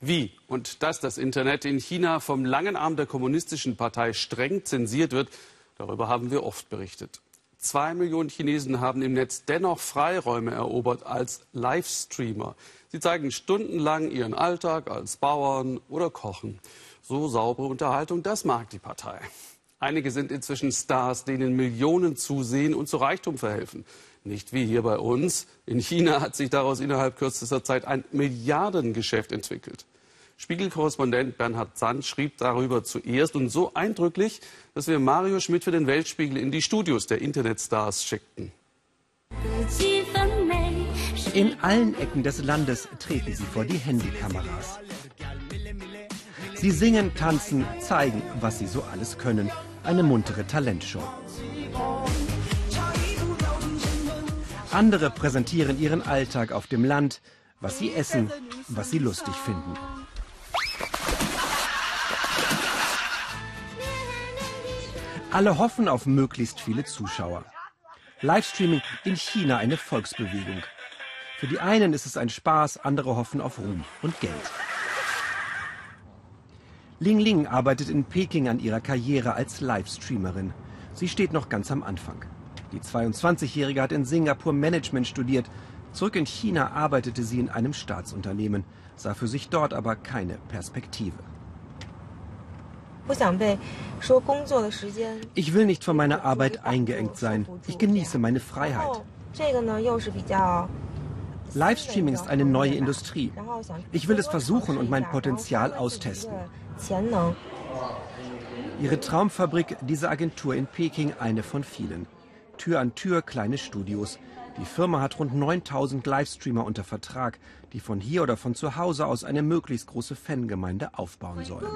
Wie und dass das Internet in China vom langen Arm der kommunistischen Partei streng zensiert wird, darüber haben wir oft berichtet. Zwei Millionen Chinesen haben im Netz dennoch Freiräume erobert als Livestreamer. Sie zeigen stundenlang ihren Alltag als Bauern oder kochen. So saubere Unterhaltung, das mag die Partei. Einige sind inzwischen Stars, denen Millionen zusehen und zu Reichtum verhelfen. Nicht wie hier bei uns. In China hat sich daraus innerhalb kürzester Zeit ein Milliardengeschäft entwickelt. Spiegelkorrespondent Bernhard Sand schrieb darüber zuerst und so eindrücklich, dass wir Mario Schmidt für den Weltspiegel in die Studios der Internetstars schickten. In allen Ecken des Landes treten sie vor die Handykameras. Sie singen, tanzen, zeigen, was sie so alles können. Eine muntere Talentshow. Andere präsentieren ihren Alltag auf dem Land, was sie essen, was sie lustig finden. Alle hoffen auf möglichst viele Zuschauer. Livestreaming in China eine Volksbewegung. Für die einen ist es ein Spaß, andere hoffen auf Ruhm und Geld. Ling Ling arbeitet in Peking an ihrer Karriere als Livestreamerin. Sie steht noch ganz am Anfang. Die 22-Jährige hat in Singapur Management studiert. Zurück in China arbeitete sie in einem Staatsunternehmen, sah für sich dort aber keine Perspektive. Ich will nicht von meiner Arbeit eingeengt sein. Ich genieße meine Freiheit. Livestreaming ist eine neue Industrie. Ich will es versuchen und mein Potenzial austesten. Ihre Traumfabrik, diese Agentur in Peking, eine von vielen. Tür an Tür kleine Studios. Die Firma hat rund 9000 Livestreamer unter Vertrag, die von hier oder von zu Hause aus eine möglichst große Fangemeinde aufbauen sollen.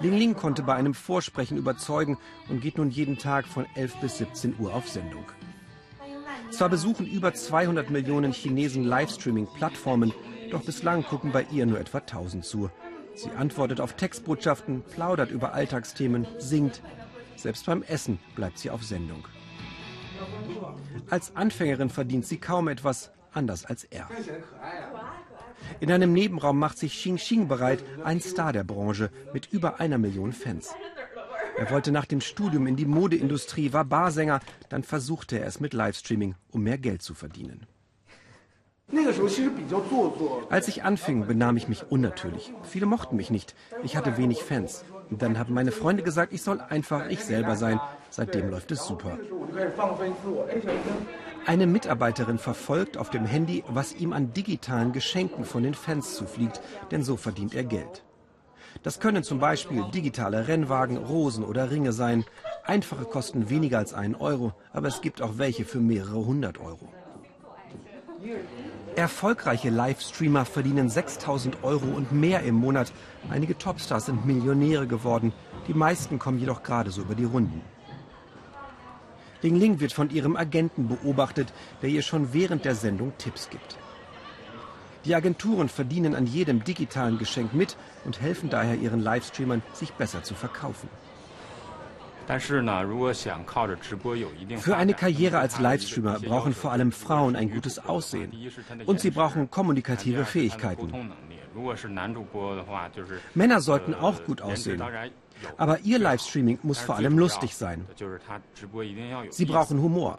Ling Ling konnte bei einem Vorsprechen überzeugen und geht nun jeden Tag von 11 bis 17 Uhr auf Sendung. Zwar besuchen über 200 Millionen Chinesen Livestreaming-Plattformen, doch bislang gucken bei ihr nur etwa 1000 zu. Sie antwortet auf Textbotschaften, plaudert über Alltagsthemen, singt. Selbst beim Essen bleibt sie auf Sendung. Als Anfängerin verdient sie kaum etwas, anders als er. In einem Nebenraum macht sich Xing Xing bereit, ein Star der Branche mit über einer Million Fans. Er wollte nach dem Studium in die Modeindustrie, war Barsänger, dann versuchte er es mit Livestreaming, um mehr Geld zu verdienen. Als ich anfing, benahm ich mich unnatürlich. Viele mochten mich nicht. Ich hatte wenig Fans. Dann haben meine Freunde gesagt, ich soll einfach ich selber sein. Seitdem läuft es super. Eine Mitarbeiterin verfolgt auf dem Handy, was ihm an digitalen Geschenken von den Fans zufliegt, denn so verdient er Geld. Das können zum Beispiel digitale Rennwagen, Rosen oder Ringe sein. Einfache kosten weniger als einen Euro, aber es gibt auch welche für mehrere hundert Euro. Erfolgreiche Livestreamer verdienen 6000 Euro und mehr im Monat. Einige Topstars sind Millionäre geworden. Die meisten kommen jedoch gerade so über die Runden. Ling Ling wird von ihrem Agenten beobachtet, der ihr schon während der Sendung Tipps gibt. Die Agenturen verdienen an jedem digitalen Geschenk mit und helfen daher ihren Livestreamern, sich besser zu verkaufen. Für eine Karriere als Livestreamer brauchen vor allem Frauen ein gutes Aussehen und sie brauchen kommunikative Fähigkeiten. Männer sollten auch gut aussehen. Aber ihr Livestreaming muss vor allem lustig sein. Sie brauchen Humor.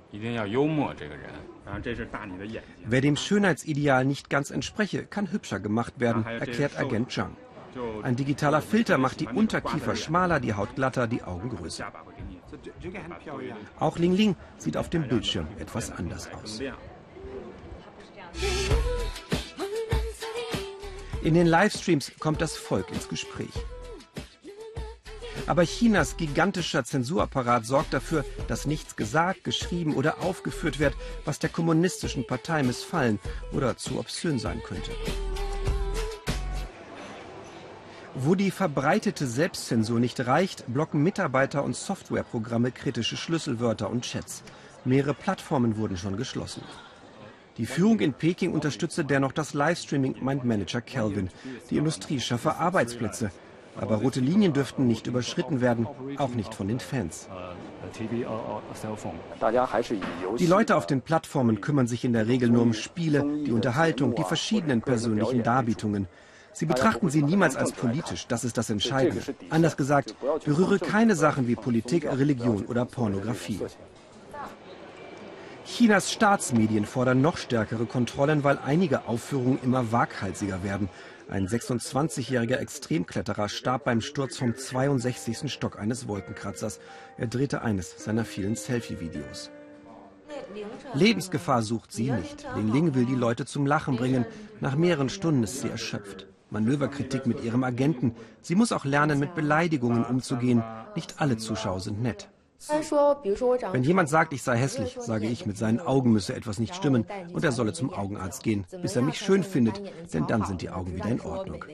Wer dem Schönheitsideal nicht ganz entspreche, kann hübscher gemacht werden, erklärt Agent Zhang. Ein digitaler Filter macht die Unterkiefer schmaler, die Haut glatter, die Augen größer. Auch Ling Ling sieht auf dem Bildschirm etwas anders aus. In den Livestreams kommt das Volk ins Gespräch. Aber Chinas gigantischer Zensurapparat sorgt dafür, dass nichts gesagt, geschrieben oder aufgeführt wird, was der kommunistischen Partei missfallen oder zu obszön sein könnte. Wo die verbreitete Selbstzensur nicht reicht, blocken Mitarbeiter und Softwareprogramme kritische Schlüsselwörter und Chats. Mehrere Plattformen wurden schon geschlossen. Die Führung in Peking unterstütze dennoch das Livestreaming, meint Manager Calvin. Die Industrie schaffe Arbeitsplätze. Aber rote Linien dürften nicht überschritten werden, auch nicht von den Fans. Die Leute auf den Plattformen kümmern sich in der Regel nur um Spiele, die Unterhaltung, die verschiedenen persönlichen Darbietungen. Sie betrachten sie niemals als politisch, das ist das Entscheidende. Anders gesagt, berühre keine Sachen wie Politik, Religion oder Pornografie. Chinas Staatsmedien fordern noch stärkere Kontrollen, weil einige Aufführungen immer waghalsiger werden. Ein 26-jähriger Extremkletterer starb beim Sturz vom 62. Stock eines Wolkenkratzers. Er drehte eines seiner vielen Selfie-Videos. Lebensgefahr sucht sie nicht. Ling Ling will die Leute zum Lachen bringen. Nach mehreren Stunden ist sie erschöpft. Manöverkritik mit ihrem Agenten. Sie muss auch lernen, mit Beleidigungen umzugehen. Nicht alle Zuschauer sind nett. Wenn jemand sagt, ich sei hässlich, sage ich, mit seinen Augen müsse etwas nicht stimmen und er solle zum Augenarzt gehen, bis er mich schön findet, denn dann sind die Augen wieder in Ordnung.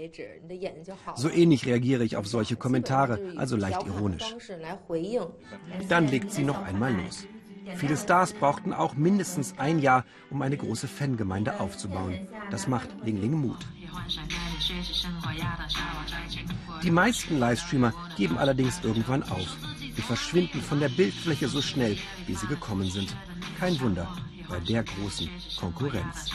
So ähnlich reagiere ich auf solche Kommentare, also leicht ironisch. Dann legt sie noch einmal los. Viele Stars brauchten auch mindestens ein Jahr, um eine große Fangemeinde aufzubauen. Das macht Ling Ling Mut. Die meisten Livestreamer geben allerdings irgendwann auf. Sie verschwinden von der Bildfläche so schnell, wie sie gekommen sind. Kein Wunder bei der großen Konkurrenz.